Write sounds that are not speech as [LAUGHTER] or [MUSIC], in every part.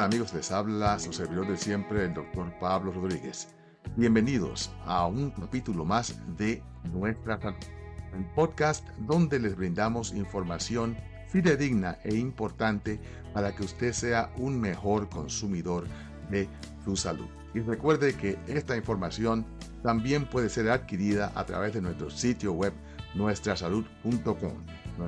Amigos, les habla su servidor de siempre, el doctor Pablo Rodríguez. Bienvenidos a un capítulo más de Nuestra Salud, un podcast donde les brindamos información fidedigna e importante para que usted sea un mejor consumidor de su salud. Y recuerde que esta información también puede ser adquirida a través de nuestro sitio web nuestrasalud.com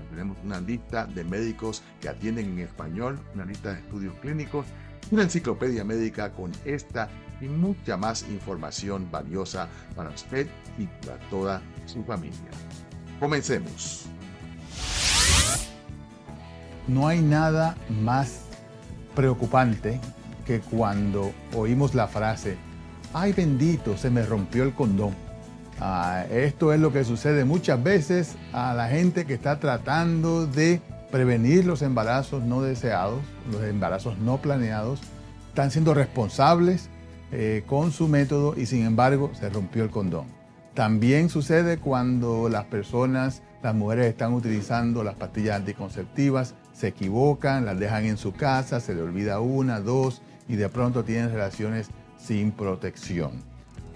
tenemos una lista de médicos que atienden en español, una lista de estudios clínicos, una enciclopedia médica con esta y mucha más información valiosa para usted y para toda su familia. Comencemos. No hay nada más preocupante que cuando oímos la frase, ay bendito, se me rompió el condón Ah, esto es lo que sucede muchas veces a la gente que está tratando de prevenir los embarazos no deseados, los embarazos no planeados. Están siendo responsables eh, con su método y sin embargo se rompió el condón. También sucede cuando las personas, las mujeres están utilizando las pastillas anticonceptivas, se equivocan, las dejan en su casa, se le olvida una, dos y de pronto tienen relaciones sin protección.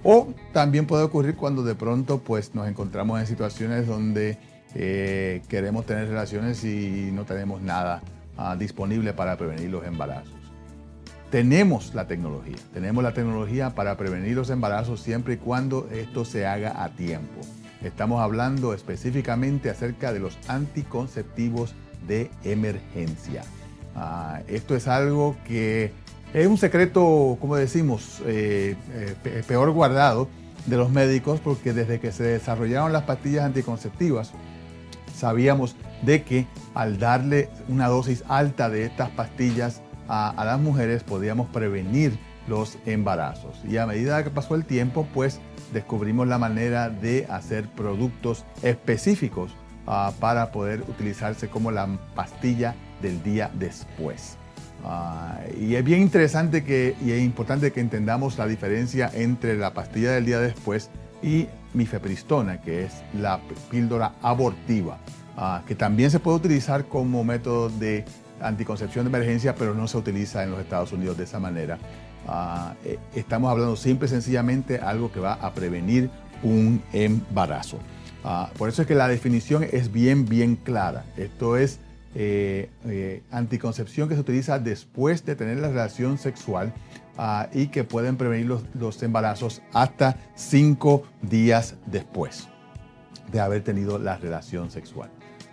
O también puede ocurrir cuando de pronto pues, nos encontramos en situaciones donde eh, queremos tener relaciones y no tenemos nada ah, disponible para prevenir los embarazos. Tenemos la tecnología, tenemos la tecnología para prevenir los embarazos siempre y cuando esto se haga a tiempo. Estamos hablando específicamente acerca de los anticonceptivos de emergencia. Ah, esto es algo que es un secreto, como decimos, eh, eh, peor guardado de los médicos porque desde que se desarrollaron las pastillas anticonceptivas, sabíamos de que al darle una dosis alta de estas pastillas a, las mujeres podíamos prevenir los embarazos. Y a medida que pasó el tiempo, pues descubrimos la manera de hacer productos específicos uh, para poder utilizarse como la pastilla del día después. Ah, y es bien interesante que, y es importante que entendamos la diferencia entre la pastilla del día después y mifepristona, que es la píldora abortiva, ah, que también se puede utilizar como método de anticoncepción de emergencia, pero no se utiliza en los Estados Unidos de esa manera. Ah, eh, estamos hablando simple y sencillamente algo que va a prevenir un embarazo. por eso es que la definición es bien, bien clara. Esto es eh, eh, anticoncepción que se utiliza después de tener la relación sexual ah, y que pueden prevenir los, embarazos hasta cinco días después de haber tenido la relación sexual.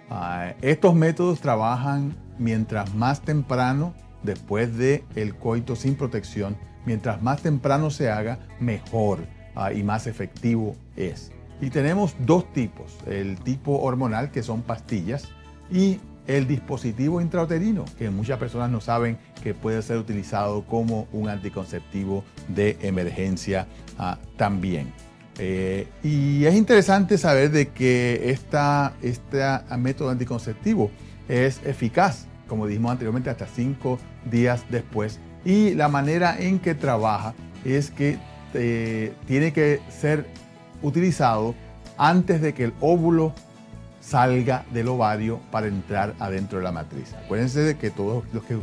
Ah, estos métodos trabajan mientras más temprano después del el coito sin protección, mientras más temprano se haga, mejor ah, y más efectivo es. Y tenemos dos tipos, el tipo hormonal que son pastillas y el dispositivo intrauterino, que muchas personas no saben que puede ser utilizado como un anticonceptivo de emergencia ah, también. Eh, y es interesante saber de que esta, este método anticonceptivo es eficaz, como dijimos anteriormente, hasta cinco días después. Y la manera en que trabaja es que eh, tiene que ser utilizado antes de que el óvulo salga del ovario para entrar adentro de la matriz. Acuérdense de que todos los que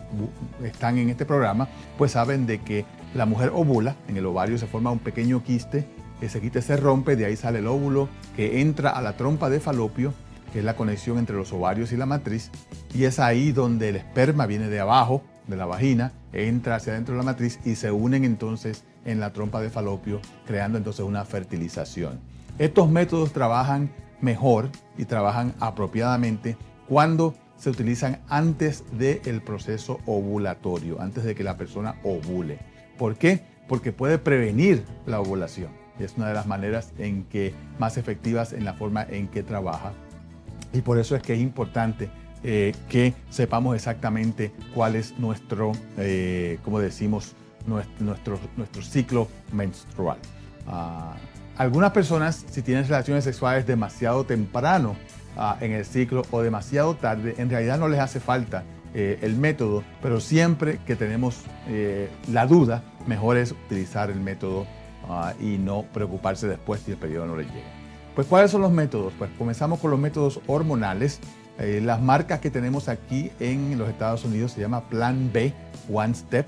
están en este programa pues saben de que la mujer ovula, en el ovario se forma un pequeño quiste, ese quiste se rompe, de ahí sale el óvulo que entra a la trompa de falopio, que es la conexión entre los ovarios y la matriz, y es ahí donde el esperma viene de abajo, de la vagina, entra hacia adentro de la matriz y se unen entonces en la trompa de falopio, creando entonces una fertilización. Estos métodos trabajan mejor y trabajan apropiadamente cuando se utilizan antes del proceso ovulatorio, antes de que la persona ovule. ¿Por qué? Porque puede prevenir la ovulación. Es una de las maneras en que más efectivas en la forma en que trabaja. Y por eso es que es importante eh, que sepamos exactamente cuál es nuestro, eh, como decimos, nuestro, nuestro, ciclo menstrual. Ah, algunas personas, si tienen relaciones sexuales demasiado temprano ah, en el ciclo o demasiado tarde, en realidad no les hace falta eh, el método, pero siempre que tenemos eh, la duda, mejor es utilizar el método ah, y no preocuparse después si el periodo no les llega. Pues, ¿cuáles son los métodos? Pues comenzamos con los métodos hormonales. Eh, las marcas que tenemos aquí en los Estados Unidos se llama Plan B, One Step.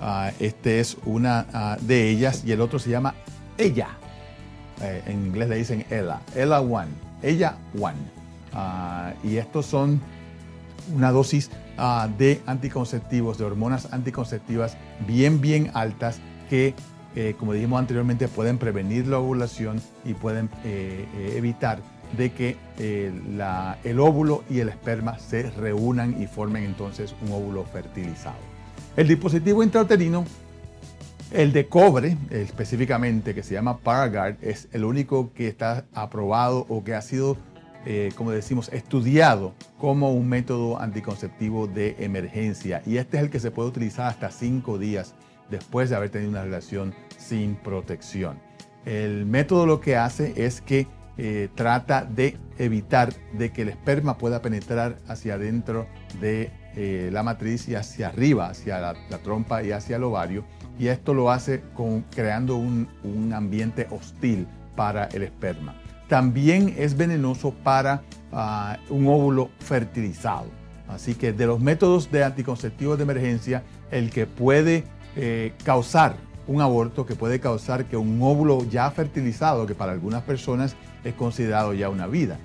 Ah, este es una de ellas y el otro se llama Ella. Eh, en inglés le dicen Ella. Ella One. Ella One. Ah, y estos son una dosis de anticonceptivos, de hormonas anticonceptivas bien, bien altas que, eh, como dijimos anteriormente, pueden prevenir la ovulación y pueden eh, evitar de que el óvulo y el esperma se reúnan y formen entonces un óvulo fertilizado. El dispositivo intrauterino, el de cobre específicamente, que se llama Paragard, es el único que está aprobado o que ha sido, eh, como decimos, estudiado como un método anticonceptivo de emergencia. Y este es el que se puede utilizar hasta cinco días después de haber tenido una relación sin protección. El método lo que hace es que eh, trata de evitar de que el esperma pueda penetrar hacia adentro de eh, la matriz y hacia arriba, hacia la, trompa y hacia el ovario. Y esto lo hace creando un, ambiente hostil para el esperma. También es venenoso para ah, un óvulo fertilizado. Así que de los métodos de anticonceptivos de emergencia, el que puede eh, causar un aborto, que puede causar que un óvulo ya fertilizado, que para algunas personas es considerado ya una vida,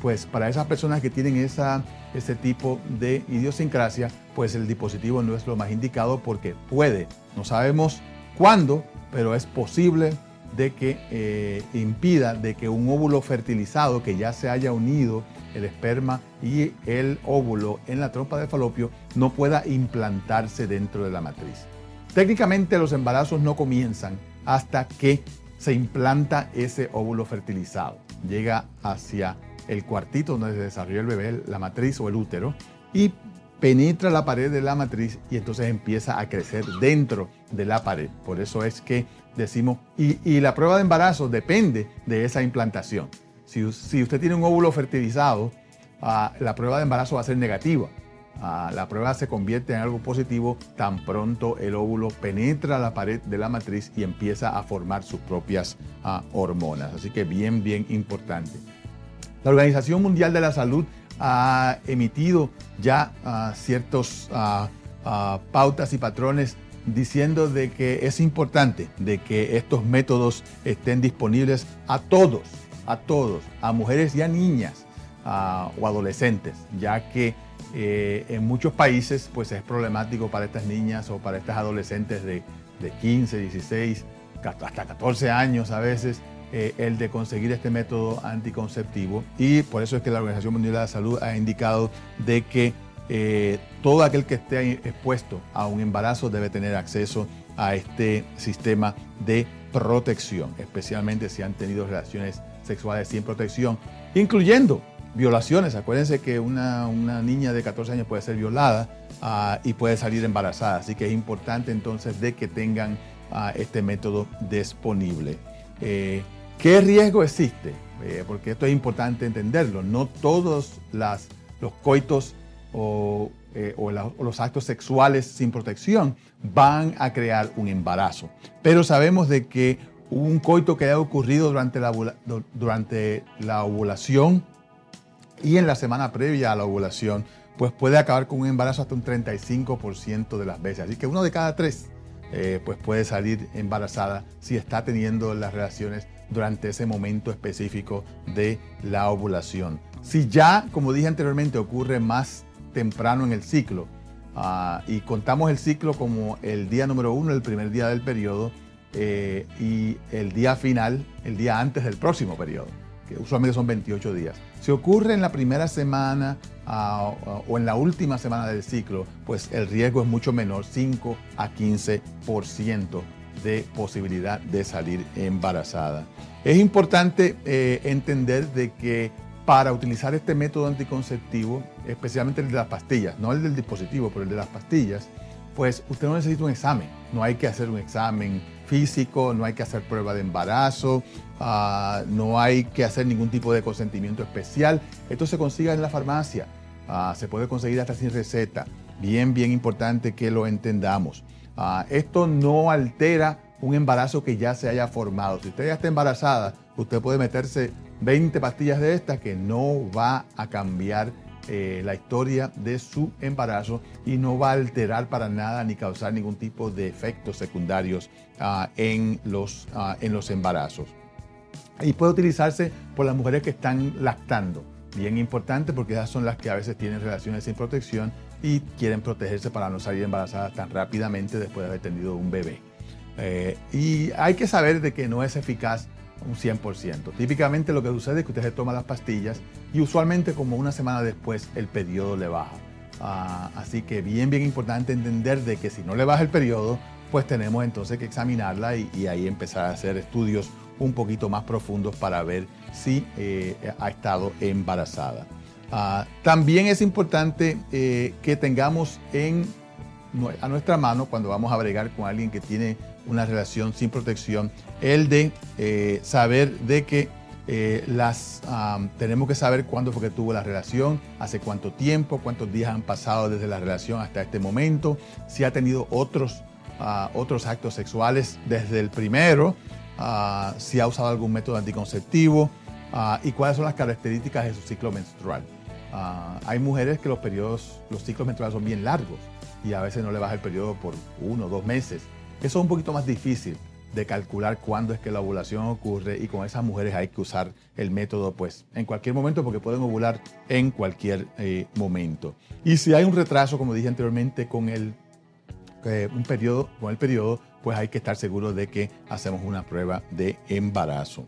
Pues para esas personas que tienen esa, ese tipo de idiosincrasia, pues el dispositivo no es lo más indicado porque puede, no sabemos cuándo, pero es posible de que eh, impida de que un óvulo fertilizado que ya se haya unido el esperma y el óvulo en la trompa de falopio no pueda implantarse dentro de la matriz. Técnicamente los embarazos no comienzan hasta que se implanta ese óvulo fertilizado llega hacia el cuartito donde se desarrolla el bebé, la matriz o el útero, y penetra la pared de la matriz y entonces empieza a crecer dentro de la pared. Por eso es que decimos, y, la prueba de embarazo depende de esa implantación. Si, usted tiene un óvulo fertilizado, ah, la prueba de embarazo va a ser negativa. Ah, la prueba se convierte en algo positivo tan pronto el óvulo penetra la pared de la matriz y empieza a formar sus propias ah, hormonas. Así que bien, bien importante. La Organización Mundial de la Salud ha emitido ya uh, ciertos pautas y patrones diciendo de que es importante de que estos métodos estén disponibles a todos, a todos, a mujeres y a niñas o adolescentes, ya que eh, en muchos países pues es problemático para estas niñas o para estas adolescentes de, 15, 16, hasta 14 años a veces, eh, el de conseguir este método anticonceptivo. Y por eso es que la Organización Mundial de la Salud ha indicado de que eh, todo aquel que esté expuesto a un embarazo debe tener acceso a este sistema de protección, especialmente si han tenido relaciones sexuales sin protección, incluyendo violaciones. Acuérdense que una, niña de 14 años puede ser violada ah, y puede salir embarazada. Así que es importante entonces de que tengan ah, este método disponible. Eh, ¿Qué riesgo existe? Eh, porque esto es importante entenderlo. No todos las, los coitos o, eh, o, los actos sexuales sin protección van a crear un embarazo. Pero sabemos de que un coito que haya ocurrido durante la, durante la ovulación y en la semana previa a la ovulación, pues puede acabar con un embarazo hasta un 35% de las veces. Así que uno de cada tres eh, pues puede salir embarazada si está teniendo las relaciones durante ese momento específico de la ovulación. Si ya, como dije anteriormente, ocurre más temprano en el ciclo ah, y contamos el ciclo como el día número uno, el primer día del periodo, eh, y el día final, el día antes del próximo periodo que usualmente son 28 días. Si ocurre en la primera semana ah, o en la última semana del ciclo, pues el riesgo es mucho menor, 5 a 15% de posibilidad de salir embarazada. Es importante eh, entender de que para utilizar este método anticonceptivo, especialmente el de las pastillas, no el del dispositivo, pero el de las pastillas, pues usted no necesita un examen, no hay que hacer un examen físico, no hay que hacer prueba de embarazo, ah, no hay que hacer ningún tipo de consentimiento especial. Esto se consigue en la farmacia, ah, se puede conseguir hasta sin receta. Bien, bien importante que lo entendamos. Ah, esto no altera un embarazo que ya se haya formado. Si usted ya está embarazada, usted puede meterse 20 pastillas de estas que no va a cambiar eh, la historia de su embarazo y no va a alterar para nada ni causar ningún tipo de efectos secundarios ah, en, los, ah, en los embarazos. Y puede utilizarse por las mujeres que están lactando. Bien importante porque esas son las que a veces tienen relaciones sin protección y quieren protegerse para no salir embarazadas tan rápidamente después de haber tenido un bebé. Eh, y hay que saber de que no es eficaz un 100%. Típicamente lo que sucede es que usted se toma las pastillas y usualmente como una semana después el periodo le baja. Ah, así que bien, bien importante entender de que si no le baja el periodo, pues tenemos entonces que examinarla y, ahí empezar a hacer estudios un poquito más profundos para ver si eh, ha estado embarazada. Ah, también es importante eh, que tengamos en, a nuestra mano cuando vamos a bregar con alguien que tiene una relación sin protección, el de eh, saber de que eh, las, tenemos que saber cuándo fue que tuvo la relación, hace cuánto tiempo, cuántos días han pasado desde la relación hasta este momento, si ha tenido otros, ah, otros actos sexuales desde el primero, ah, si ha usado algún método anticonceptivo ah, y cuáles son las características de su ciclo menstrual. hay mujeres que los periodos, los ciclos menstruales son bien largos y a veces no le baja el periodo por uno o dos meses. Eso es un poquito más difícil de calcular cuándo es que la ovulación ocurre y con esas mujeres hay que usar el método pues en cualquier momento porque pueden ovular en cualquier eh, momento. Y si hay un retraso, como dije anteriormente, con el, eh, un periodo, con el periodo, pues hay que estar seguro de que hacemos una prueba de embarazo.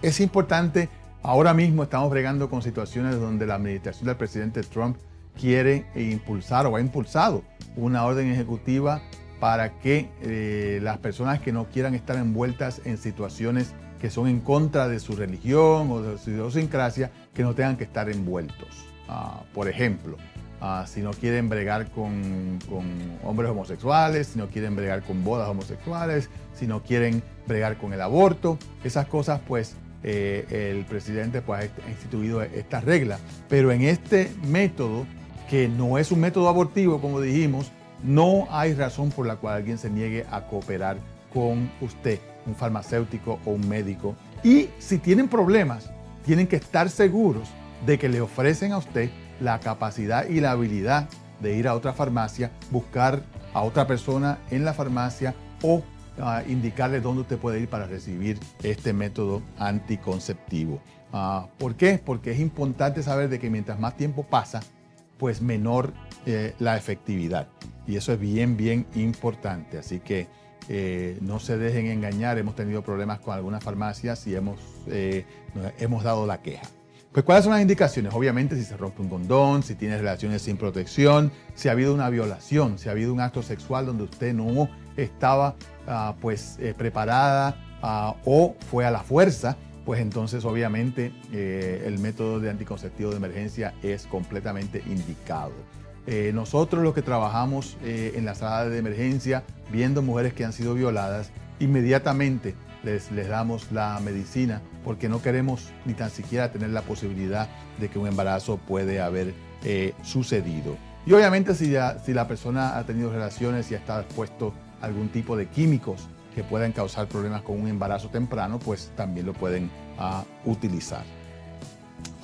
Es importante, ahora mismo estamos bregando con situaciones donde la administración del presidente Trump quiere impulsar o ha impulsado una orden ejecutiva para que eh, las personas que no quieran estar envueltas en situaciones que son en contra de su religión o de su idiosincrasia, que no tengan que estar envueltos. Ah, por ejemplo, ah, si no quieren bregar con, hombres homosexuales, si no quieren bregar con bodas homosexuales, si no quieren bregar con el aborto, esas cosas pues eh, el presidente pues, ha instituido esta regla. Pero en este método, que no es un método abortivo, como dijimos, no hay razón por la cual alguien se niegue a cooperar con usted, un farmacéutico o un médico. Y si tienen problemas, tienen que estar seguros de que le ofrecen a usted la capacidad y la habilidad de ir a otra farmacia, buscar a otra persona en la farmacia o ah, indicarle dónde usted puede ir para recibir este método anticonceptivo. Ah, ¿Por qué? Porque es importante saber de que mientras más tiempo pasa, pues menor eh, la efectividad. Y eso es bien, bien importante. Así que eh, no se dejen engañar. Hemos tenido problemas con algunas farmacias y hemos, eh, hemos dado la queja. Pues, ¿cuáles son las indicaciones? Obviamente, si se rompe un condón, si tiene relaciones sin protección, si ha habido una violación, si ha habido un acto sexual donde usted no estaba ah, pues, preparada ah, o fue a la fuerza, pues entonces obviamente el método de anticonceptivo de emergencia es completamente indicado. Eh, nosotros los que trabajamos eh, en la sala de emergencia viendo mujeres que han sido violadas, inmediatamente les, les, damos la medicina porque no queremos ni tan siquiera tener la posibilidad de que un embarazo puede haber eh, sucedido. Y obviamente si, si la persona ha tenido relaciones y ha estado expuesto a algún tipo de químicos que puedan causar problemas con un embarazo temprano, pues también lo pueden ah, utilizar.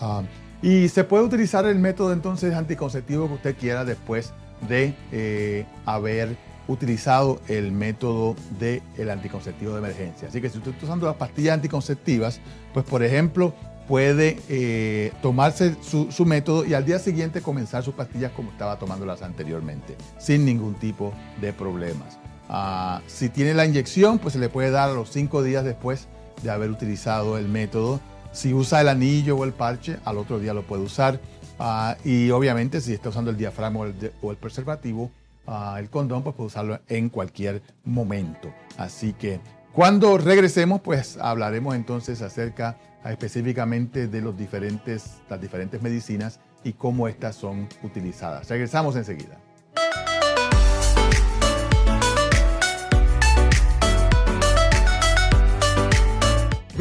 Ah, y se puede utilizar el método entonces anticonceptivo que usted quiera después de eh, haber utilizado el método del el anticonceptivo de emergencia. Así que si usted está usando las pastillas anticonceptivas, pues por ejemplo puede eh, tomarse su, método y al día siguiente comenzar sus pastillas como estaba tomándolas anteriormente, sin ningún tipo de problemas. Ah, si tiene la inyección, pues se le puede dar a los cinco días después de haber utilizado el método si usa el anillo o el parche, al otro día lo puede usar. Ah, y obviamente si está usando el diafragma o el, preservativo, ah, el condón, pues puede usarlo en cualquier momento. Así que cuando regresemos, pues hablaremos entonces acerca ah, específicamente de los diferentes, las diferentes medicinas y cómo estas son utilizadas. Regresamos enseguida.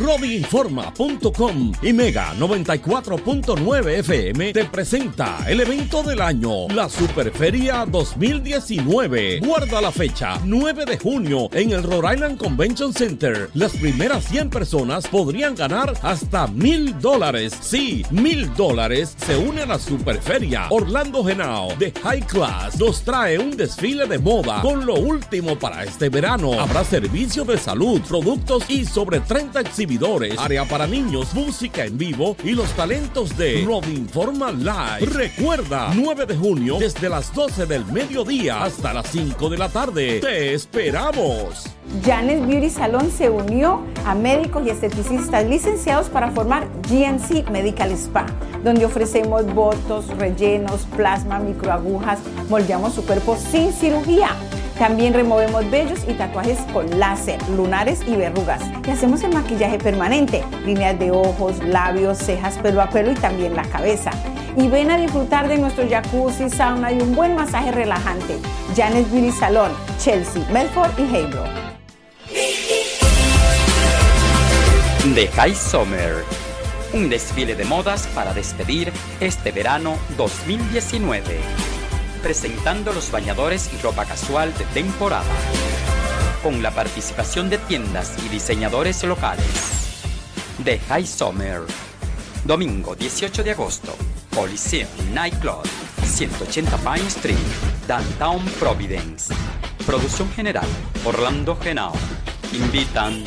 Rodinforma.com y Mega 94.9 FM te presenta el evento del año, la Superferia 2019. Guarda la fecha, 9 de junio, en el Rhode Island Convention Center. Las primeras 100 personas podrían ganar hasta mil dólares. Sí, mil dólares se une a la Superferia. Orlando Genao de High Class nos trae un desfile de moda con lo último para este verano. Habrá servicio de salud, productos y sobre 30 exhibidores, área para niños, música en vivo y los talentos de Robin Forma Live. Recuerda, 9 de junio desde las 12 del mediodía hasta las 5 de la tarde. Te esperamos. Janet Beauty Salon se unió a médicos y esteticistas licenciados para formar GNC Medical Spa, donde ofrecemos botos, rellenos, plasma, microagujas, moldeamos su cuerpo sin cirugía. También removemos vellos y tatuajes con láser, lunares y verrugas. Y hacemos el maquillaje permanente, líneas de ojos, labios, cejas, pelo a pelo y también la cabeza. Y ven a disfrutar de nuestro jacuzzi, sauna y un buen masaje relajante. Janet Beauty Salon, Chelsea, Medford y Haybrook. The High Summer, un desfile de modas para despedir este verano 2019, presentando los bañadores y ropa casual de temporada, con la participación de tiendas y diseñadores locales. The High Summer, domingo 18 de agosto, Coliseum Nightclub, 180 Pine Street, Downtown Providence. Producción general, Orlando Genao. Invitan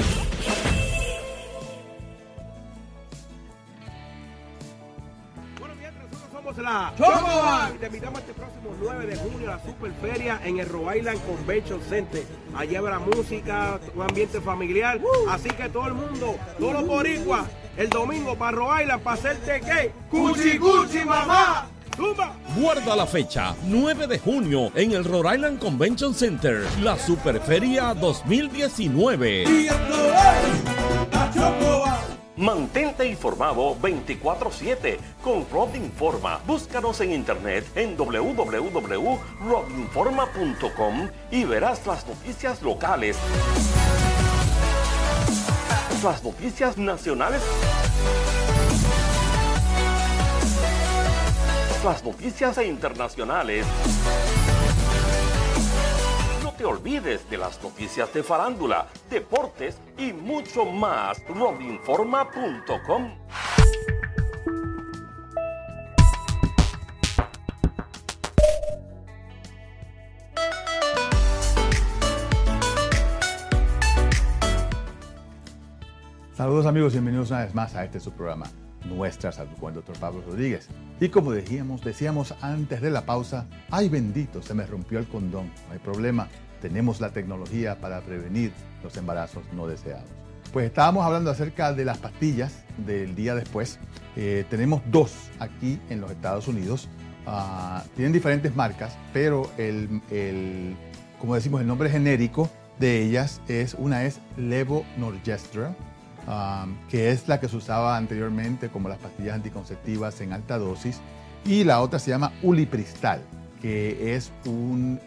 la Chocoban. Te invitamos este próximo 9 de junio a la Superferia en el Rhode Island Convention Center. Allí habrá música, un ambiente familiar. Así que todo el mundo, todos los boricuas, el domingo para Rhode Island para hacerte qué? ¡Cuchi, cuchi, mamá! ¡Tumba! Guarda la fecha, 9 de junio, en el Rhode Island Convention Center, la Superferia 2019. Mantente informado 24/7 con Rob Informa. Búscanos en internet en www.robinforma.com y verás las noticias locales, las noticias nacionales, las noticias internacionales. Te olvides de las noticias de farándula, deportes y mucho más. Robinforma.com. Saludos amigos, bienvenidos una vez más a este su programa, Nuestra Salud, con el doctor Pablo Rodríguez. Y como decíamos, decíamos antes de la pausa, ay bendito, se me rompió el condón, no hay problema, tenemos la tecnología para prevenir los embarazos no deseados. Pues estábamos hablando acerca de las pastillas del día después. Eh, tenemos dos aquí en los Estados Unidos. Ah, tienen diferentes marcas, pero el, el, como decimos, el nombre genérico de ellas es una es Levonorgestrel, um, que es la que se usaba anteriormente como las pastillas anticonceptivas en alta dosis, y la otra se llama Ulipristal, que es un,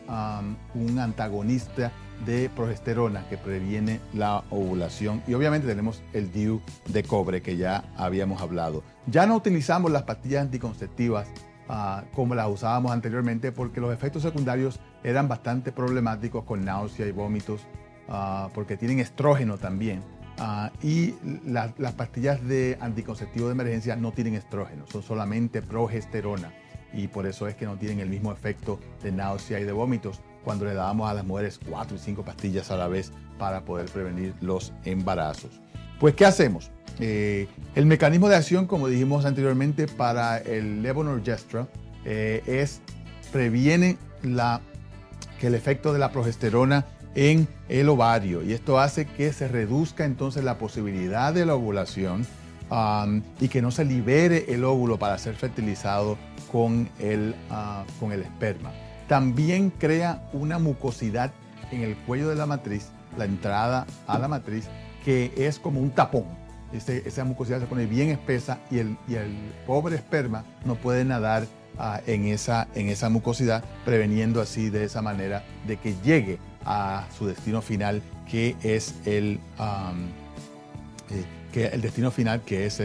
un antagonista de progesterona que previene la ovulación y obviamente tenemos el DIU de cobre que ya habíamos hablado. Ya no utilizamos las pastillas anticonceptivas ah, como las usábamos anteriormente porque los efectos secundarios eran bastante problemáticos con náusea y vómitos ah, porque tienen estrógeno también. Ah, y la- las pastillas de anticonceptivo de emergencia no tienen estrógeno, son solamente progesterona y por eso es que no tienen el mismo efecto de náusea y de vómitos cuando le dábamos a las mujeres cuatro y cinco pastillas a la vez para poder prevenir los embarazos. Pues, ¿qué hacemos? Eh, el mecanismo de acción, como dijimos anteriormente, para el levonorgestrel eh, es previene la, que el efecto de la progesterona en el ovario y esto hace que se reduzca entonces la posibilidad de la ovulación um, y que no se libere el óvulo para ser fertilizado con el, ah, con el esperma. También crea una mucosidad en el cuello de la matriz, la entrada a la matriz, que es como un tapón. Ese- esa mucosidad se pone bien espesa y el, y el pobre esperma no puede nadar ah, en, esa, en esa mucosidad, preveniendo así de esa manera de que llegue a su destino final, que es el, eh, que el destino final que es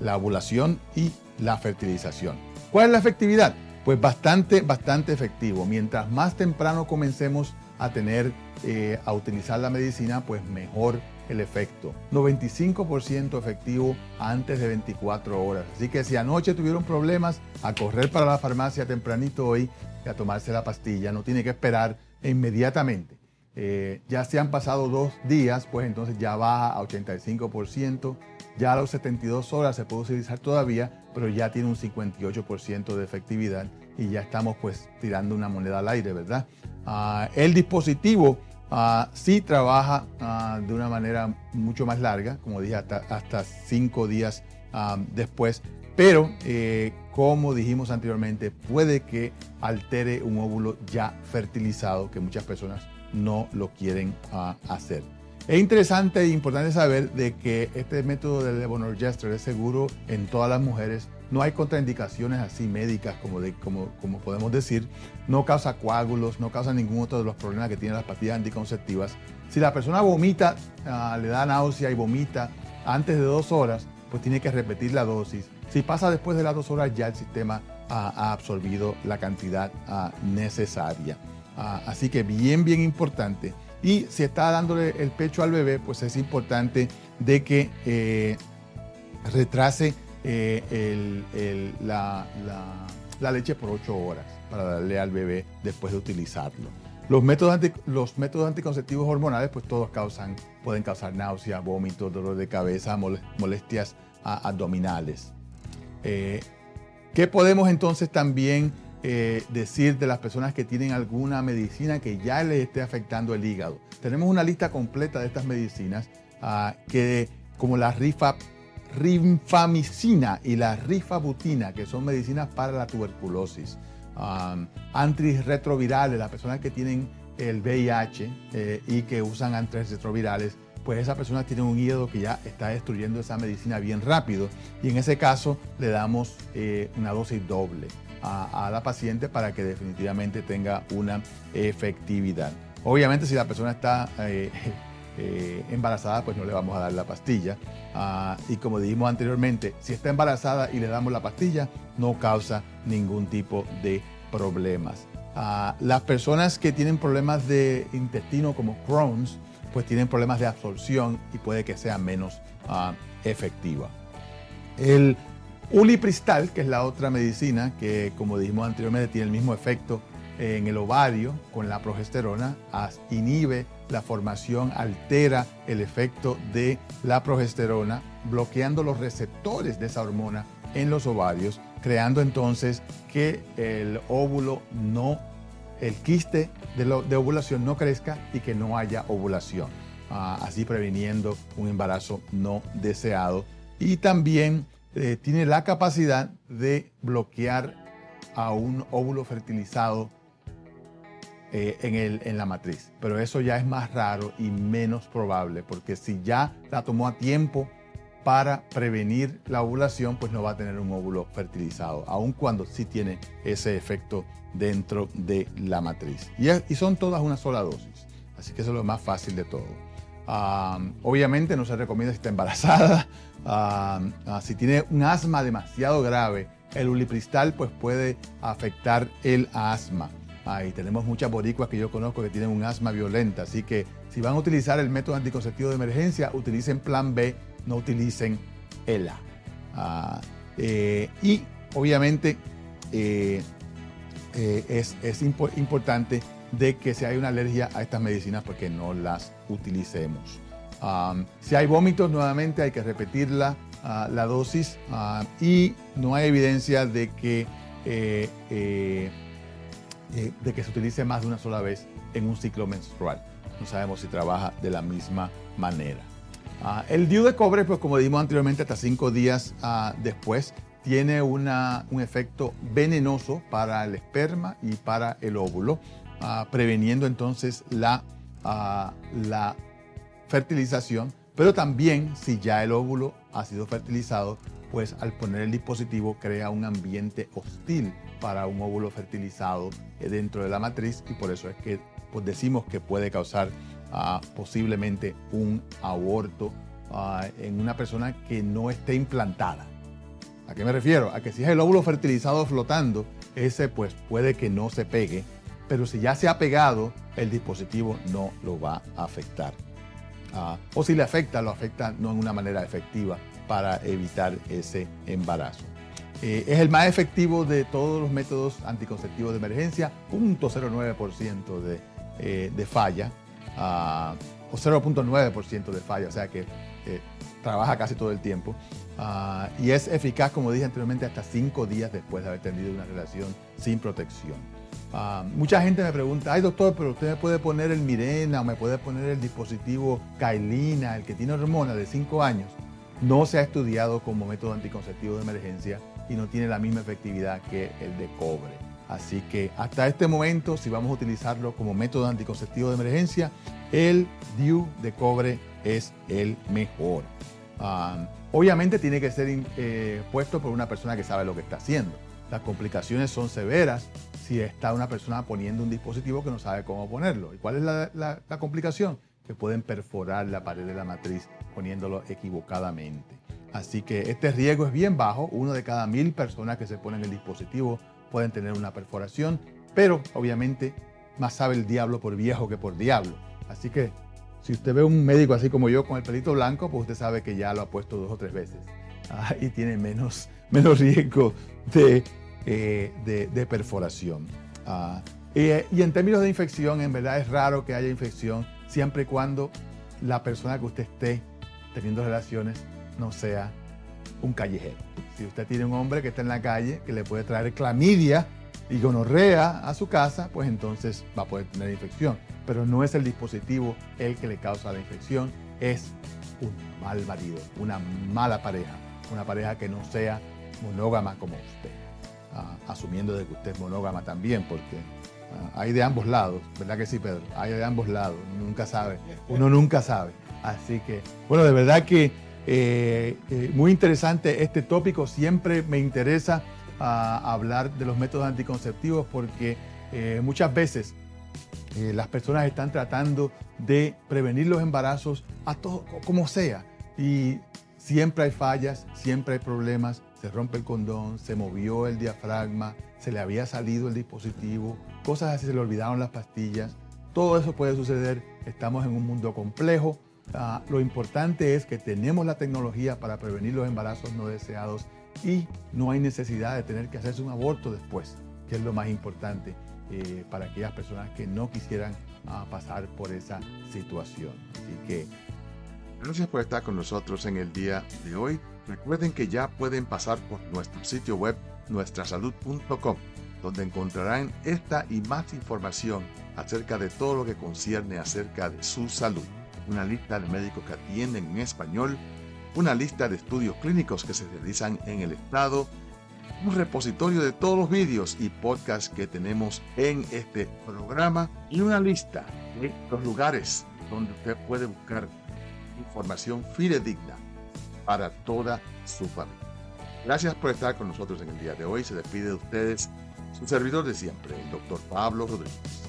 la ovulación y la fertilización. ¿Cuál es la efectividad? Pues bastante, bastante efectivo. Mientras más temprano comencemos a tener, eh, a utilizar la medicina, pues mejor el efecto. 95% efectivo antes de 24 horas. Así que si anoche tuvieron problemas, a correr para la farmacia tempranito hoy y a tomarse la pastilla. No tiene que esperar inmediatamente. Eh, ya se han pasado dos días, pues entonces ya baja a 85%. Ya a los 72 horas se puede utilizar todavía, pero ya tiene un 58% de efectividad y ya estamos pues tirando una moneda al aire, ¿verdad? Ah, el dispositivo uh, sí trabaja ah, de una manera mucho más larga, como dije, hasta, hasta cinco días después, pero eh, como dijimos anteriormente, puede que altere un óvulo ya fertilizado, que muchas personas no lo quieren hacer. Es interesante e importante saber de que este método del levonorgestrel es seguro en todas las mujeres. No hay contraindicaciones así médicas como, como, podemos decir. No causa coágulos, no causa ningún otro de los problemas que tienen las pastillas anticonceptivas. Si la persona vomita, ah, le da náusea y vomita antes de dos horas, pues tiene que repetir la dosis. Si pasa después de las dos horas, ya el sistema ha absorbido la cantidad ah, necesaria. Ah, así que bien, bien importante. Y si está dándole el pecho al bebé, pues es importante de que eh, retrase eh, la, leche por 8 horas para darle al bebé después de utilizarlo. Los métodos, anticonceptivos hormonales, pues todos causan, pueden causar náusea, vómitos, dolor de cabeza, molestias abdominales. Eh, ¿Qué podemos entonces también eh, decir de las personas que tienen alguna medicina que ya les esté afectando el hígado. Tenemos una lista completa de estas medicinas ah, que como la rifa, rinfamicina y la rifabutina, que son medicinas para la tuberculosis. Um, antirretrovirales, las personas que tienen el VIH eh, y que usan antirretrovirales, pues esas personas tienen un hígado que ya está destruyendo esa medicina bien rápido y en ese caso le damos eh, una dosis doble a, la paciente para que definitivamente tenga una efectividad. Obviamente si la persona está eh, [LAUGHS] eh, embarazada, pues no le vamos a dar la pastilla. Ah, y como dijimos anteriormente, si está embarazada y le damos la pastilla, no causa ningún tipo de problemas. Ah, las personas que tienen problemas de intestino como Crohn's, pues tienen problemas de absorción y puede que sea menos ah, efectiva. El Ulipristal, que es la otra medicina que, como dijimos anteriormente, tiene el mismo efecto en el ovario con la progesterona, inhibe la formación, altera el efecto de la progesterona, bloqueando los receptores de esa hormona en los ovarios, creando entonces que el óvulo no, el quiste de, ovulación no crezca y que no haya ovulación, ah, así previniendo un embarazo no deseado. Y también eh, tiene la capacidad de bloquear a un óvulo fertilizado eh, en, el, en la matriz. Pero eso ya es más raro y menos probable, porque si ya la tomó a tiempo para prevenir la ovulación, pues no va a tener un óvulo fertilizado, aun cuando sí tiene ese efecto dentro de la matriz. Y, y son todas una sola dosis, así que eso es lo más fácil de todo. Obviamente no se recomienda si está embarazada, Ah, ah, si tiene un asma demasiado grave, el ulipristal pues puede afectar el asma. y tenemos muchas boricuas que yo conozco que tienen un asma violenta, así que si van a utilizar el método anticonceptivo de emergencia, utilicen plan B, no utilicen ELA. Ah, eh, y obviamente eh, eh, es, es importante de que si hay una alergia a estas medicinas, pues no las utilicemos si hay vómitos, nuevamente hay que repetir la, ah, la dosis y no hay evidencia de que, eh, eh, eh, de que se utilice más de una sola vez en un ciclo menstrual. No sabemos si trabaja de la misma manera. Ah, el DIU de cobre, pues como dijimos anteriormente, hasta cinco días después, tiene una, un efecto venenoso para el esperma y para el óvulo, preveniendo entonces la, la fertilización, pero también si ya el óvulo ha sido fertilizado, pues al poner el dispositivo crea un ambiente hostil para un óvulo fertilizado eh, dentro de la matriz y por eso es que pues decimos que puede causar ah, posiblemente un aborto ah, en una persona que no esté implantada. ¿A qué me refiero? A que si es el óvulo fertilizado flotando, ese pues puede que no se pegue, pero si ya se ha pegado, el dispositivo no lo va a afectar. Ah, o si le afecta, lo afecta no en una manera efectiva para evitar ese embarazo. Eh, es el más efectivo de todos los métodos anticonceptivos de emergencia, 0.09% de, eh, de falla, ah, o 0.9% de falla, o sea que eh, trabaja casi todo el tiempo. Ah, y es eficaz, como dije anteriormente, hasta cinco días después de haber tenido una relación sin protección. Ah, mucha gente me pregunta, ay doctor, pero usted me puede poner el Mirena o me puede poner el dispositivo Kailina, el que tiene hormonas de 5 años. No se ha estudiado como método anticonceptivo de emergencia y no tiene la misma efectividad que el de cobre. Así que hasta este momento, si vamos a utilizarlo como método anticonceptivo de emergencia, el DIU de cobre es el mejor. Ah, obviamente tiene que ser eh, puesto por una persona que sabe lo que está haciendo. Las complicaciones son severas si está una persona poniendo un dispositivo que no sabe cómo ponerlo. ¿Y cuál es la, complicación? Que pueden perforar la pared de la matriz poniéndolo equivocadamente. Así que este riesgo es bien bajo. Uno de cada mil personas que se ponen el dispositivo pueden tener una perforación, pero obviamente más sabe el diablo por viejo que por diablo. Así que si usted ve un médico así como yo con el pelito blanco, pues usted sabe que ya lo ha puesto dos o tres veces ah, y tiene menos, [LAUGHS] menos riesgo de eh, de, perforación. Ah, y en términos de infección, en verdad es raro que haya infección siempre y cuando la persona que usted esté teniendo relaciones no sea un callejero. Si usted tiene un hombre que está en la calle que le puede traer clamidia y gonorrea a su casa, pues entonces va a poder tener infección. Pero no es el dispositivo el que le causa la infección, es un mal marido, una mala pareja, una pareja que no sea monógama como usted asumiendo de que usted es monógama también, porque ah, hay de ambos lados, ¿verdad que sí, Pedro? Hay de ambos lados, uno nunca sabe, uno nunca sabe. Así que, bueno, de verdad que eh, eh, muy interesante este tópico, siempre me interesa ah, hablar de los métodos anticonceptivos porque eh, muchas veces las personas están tratando de prevenir los embarazos a todo, como sea, y siempre hay fallas, siempre hay problemas, se rompe el condón, se movió el diafragma, se le había salido el dispositivo, cosas así, se le olvidaron las pastillas. Todo eso puede suceder, estamos en un mundo complejo. Ah, lo importante es que tenemos la tecnología para prevenir los embarazos no deseados y no hay necesidad de tener que hacerse un aborto después, que es lo más importante eh, para aquellas personas que no quisieran ah, pasar por esa situación. Así que... Gracias por estar con nosotros en el día de hoy. Recuerden que ya pueden pasar por nuestro sitio web nuestrasalud.com, donde encontrarán esta y más información acerca de todo lo que concierne acerca de su salud. Una lista de médicos que atienden en español, una lista de estudios clínicos que se realizan en el estado, un repositorio de todos los vídeos y podcasts que tenemos en este programa y una lista de los lugares donde usted puede buscar información fidedigna para toda su familia. Gracias por estar con nosotros en el día de hoy. Se despide de ustedes su servidor de siempre, el doctor Pablo Rodríguez.